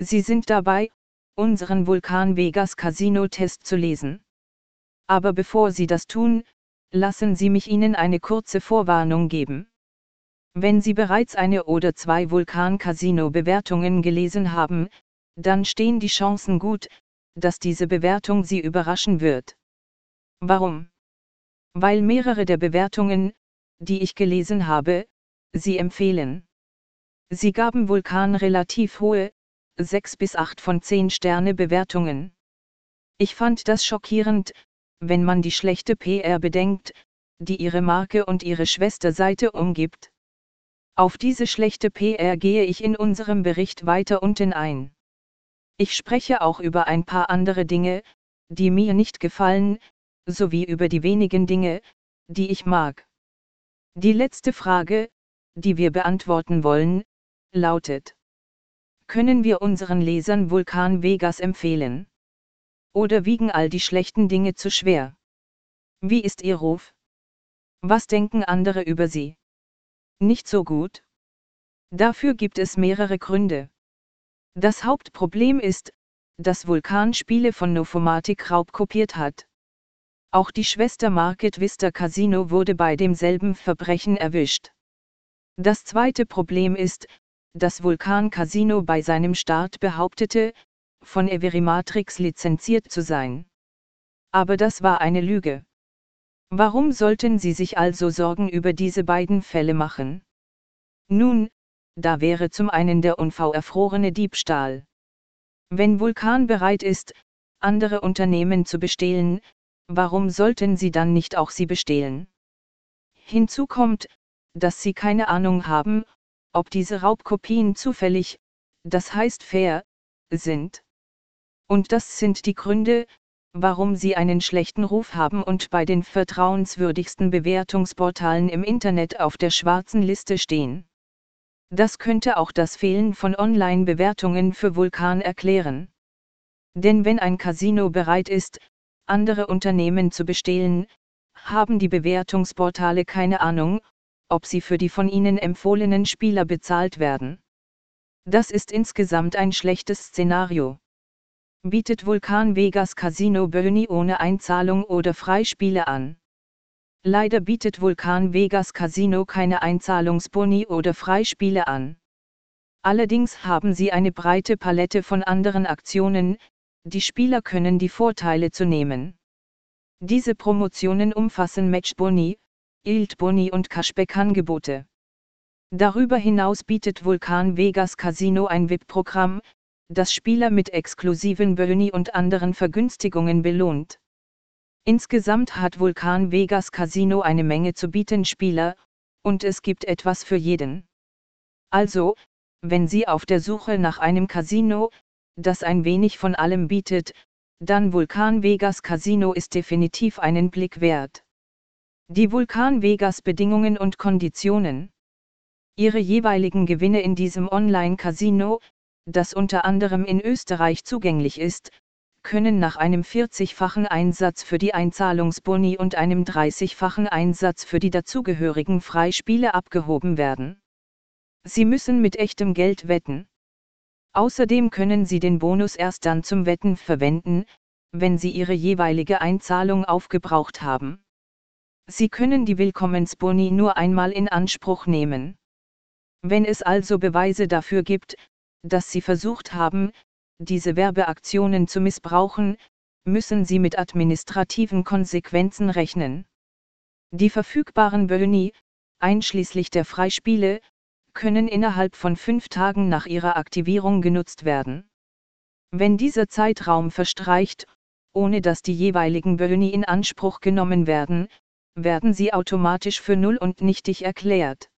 Sie sind dabei, unseren Vulkan Vegas Casino Test zu lesen. Aber bevor Sie das tun, lassen Sie mich Ihnen eine kurze Vorwarnung geben. Wenn Sie bereits eine oder zwei Vulkan Casino Bewertungen gelesen haben, dann stehen die Chancen gut, dass diese Bewertung Sie überraschen wird. Warum? Weil mehrere der Bewertungen, die ich gelesen habe, Sie empfehlen. Sie gaben Vulkan relativ hohe, 6 bis 8 von 10 Sterne Bewertungen. Ich fand das schockierend, wenn man die schlechte PR bedenkt, die ihre Marke und ihre Schwesterseite umgibt. Auf diese schlechte PR gehe ich in unserem Bericht weiter unten ein. Ich spreche auch über ein paar andere Dinge, die mir nicht gefallen, sowie über die wenigen Dinge, die ich mag. Die letzte Frage, die wir beantworten wollen, lautet. Können wir unseren Lesern Vulkan Vegas empfehlen? Oder wiegen all die schlechten Dinge zu schwer? Wie ist Ihr Ruf? Was denken andere über Sie? Nicht so gut? Dafür gibt es mehrere Gründe. Das Hauptproblem ist, dass Vulkan Spiele von Novomatic raubkopiert hat. Auch die Schwester Market Vista Casino wurde bei demselben Verbrechen erwischt. Das zweite Problem ist, dass Vulkan Casino bei seinem Start behauptete, von Everimatrix lizenziert zu sein. Aber das war eine Lüge. Warum sollten Sie sich also Sorgen über diese beiden Fälle machen? Nun, da wäre zum einen der unfauerfrorene Diebstahl. Wenn Vulkan bereit ist, andere Unternehmen zu bestehlen, warum sollten sie dann nicht auch sie bestehlen? Hinzu kommt, dass sie keine Ahnung haben, ob diese Raubkopien zufällig, das heißt fair, sind. Und das sind die Gründe, warum sie einen schlechten Ruf haben und bei den vertrauenswürdigsten Bewertungsportalen im Internet auf der schwarzen Liste stehen. Das könnte auch das Fehlen von Online-Bewertungen für Vulkan erklären. Denn wenn ein Casino bereit ist, andere Unternehmen zu bestehlen, haben die Bewertungsportale keine Ahnung, ob sie für die von ihnen empfohlenen Spieler bezahlt werden. Das ist insgesamt ein schlechtes Szenario. Bietet Vulkan Vegas Casino Böni ohne Einzahlung oder Freispiele an. Leider bietet Vulkan Vegas Casino keine Einzahlungsboni oder Freispiele an. Allerdings haben sie eine breite Palette von anderen Aktionen, die Spieler können die Vorteile zu nehmen. Diese Promotionen umfassen Matchboni, Yield-Boni und Cashback-Angebote. Darüber hinaus bietet Vulkan Vegas Casino ein VIP-Programm, das Spieler mit exklusiven Boni und anderen Vergünstigungen belohnt. Insgesamt hat Vulkan Vegas Casino eine Menge zu bieten Spieler, und es gibt etwas für jeden. Also, wenn Sie auf der Suche nach einem Casino, das ein wenig von allem bietet, dann Vulkan Vegas Casino ist definitiv einen Blick wert. Die Vulkan Vegas Bedingungen und Konditionen. Ihre jeweiligen Gewinne in diesem Online-Casino, das unter anderem in Österreich zugänglich ist, können nach einem 40-fachen Einsatz für die Einzahlungsboni und einem 30-fachen Einsatz für die dazugehörigen Freispiele abgehoben werden. Sie müssen mit echtem Geld wetten. Außerdem können Sie den Bonus erst dann zum Wetten verwenden, wenn Sie Ihre jeweilige Einzahlung aufgebraucht haben. Sie können die Willkommensboni nur einmal in Anspruch nehmen. Wenn es also Beweise dafür gibt, dass Sie versucht haben, diese Werbeaktionen zu missbrauchen, müssen Sie mit administrativen Konsequenzen rechnen. Die verfügbaren Boni, einschließlich der Freispiele, können innerhalb von fünf Tagen nach ihrer Aktivierung genutzt werden. Wenn dieser Zeitraum verstreicht, ohne dass die jeweiligen Boni in Anspruch genommen werden, werden sie automatisch für null und nichtig erklärt.